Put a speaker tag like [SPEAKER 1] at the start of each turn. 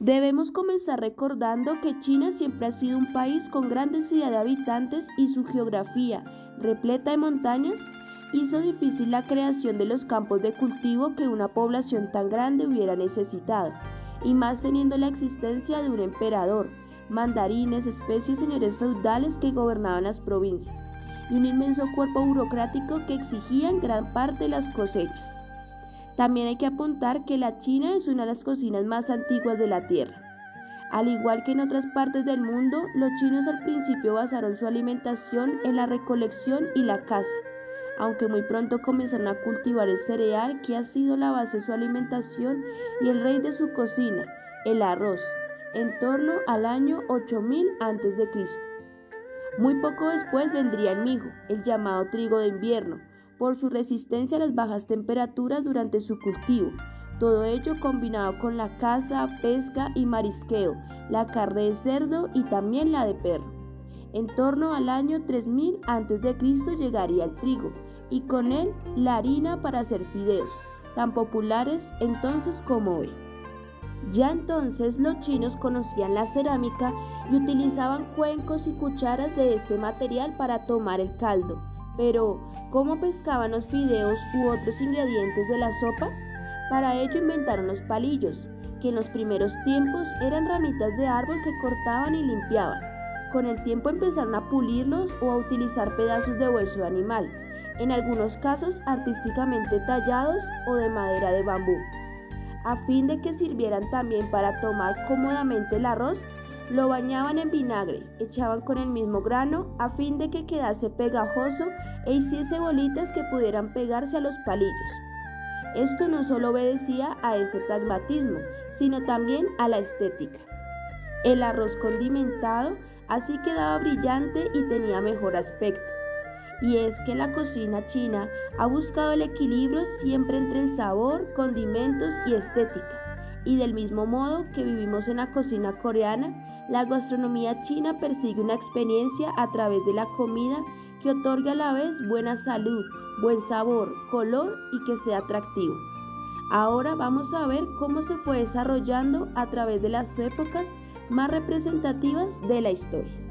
[SPEAKER 1] Debemos comenzar recordando que China siempre ha sido un país con gran densidad de habitantes y su geografía, repleta de montañas, hizo difícil la creación de los campos de cultivo que una población tan grande hubiera necesitado, y más teniendo la existencia de un emperador, mandarines, especies señores feudales que gobernaban las provincias, y un inmenso cuerpo burocrático que exigían gran parte de las cosechas. También hay que apuntar que la China es una de las cocinas más antiguas de la Tierra. Al igual que en otras partes del mundo, los chinos al principio basaron su alimentación en la recolección y la caza, aunque muy pronto comenzaron a cultivar el cereal que ha sido la base de su alimentación y el rey de su cocina, el arroz, en torno al año 8000 a.C. Muy poco después vendría el mijo, el llamado trigo de invierno, por su resistencia a las bajas temperaturas durante su cultivo. Todo ello combinado con la caza, pesca y marisqueo, la carne de cerdo y también la de perro. En torno al año 3000 a.C. llegaría el trigo y con él la harina para hacer fideos, tan populares entonces como hoy. Ya entonces los chinos conocían la cerámica y utilizaban cuencos y cucharas de este material para tomar el caldo. Pero, ¿cómo pescaban los fideos u otros ingredientes de la sopa? Para ello inventaron los palillos, que en los primeros tiempos eran ramitas de árbol que cortaban y limpiaban. Con el tiempo empezaron a pulirlos o a utilizar pedazos de hueso de animal, en algunos casos artísticamente tallados o de madera de bambú. A fin de que sirvieran también para tomar cómodamente el arroz, lo bañaban en vinagre, echaban con el mismo grano a fin de que quedase pegajoso e hiciese bolitas que pudieran pegarse a los palillos. Esto no solo obedecía a ese pragmatismo, sino también a la estética. El arroz condimentado así quedaba brillante y tenía mejor aspecto. Y es que la cocina china ha buscado el equilibrio siempre entre el sabor, condimentos y estética. Y del mismo modo que vivimos en la cocina coreana, la gastronomía china persigue una experiencia a través de la comida que otorga a la vez buena salud, buen sabor, color y que sea atractivo. Ahora vamos a ver cómo se fue desarrollando a través de las épocas más representativas de la historia.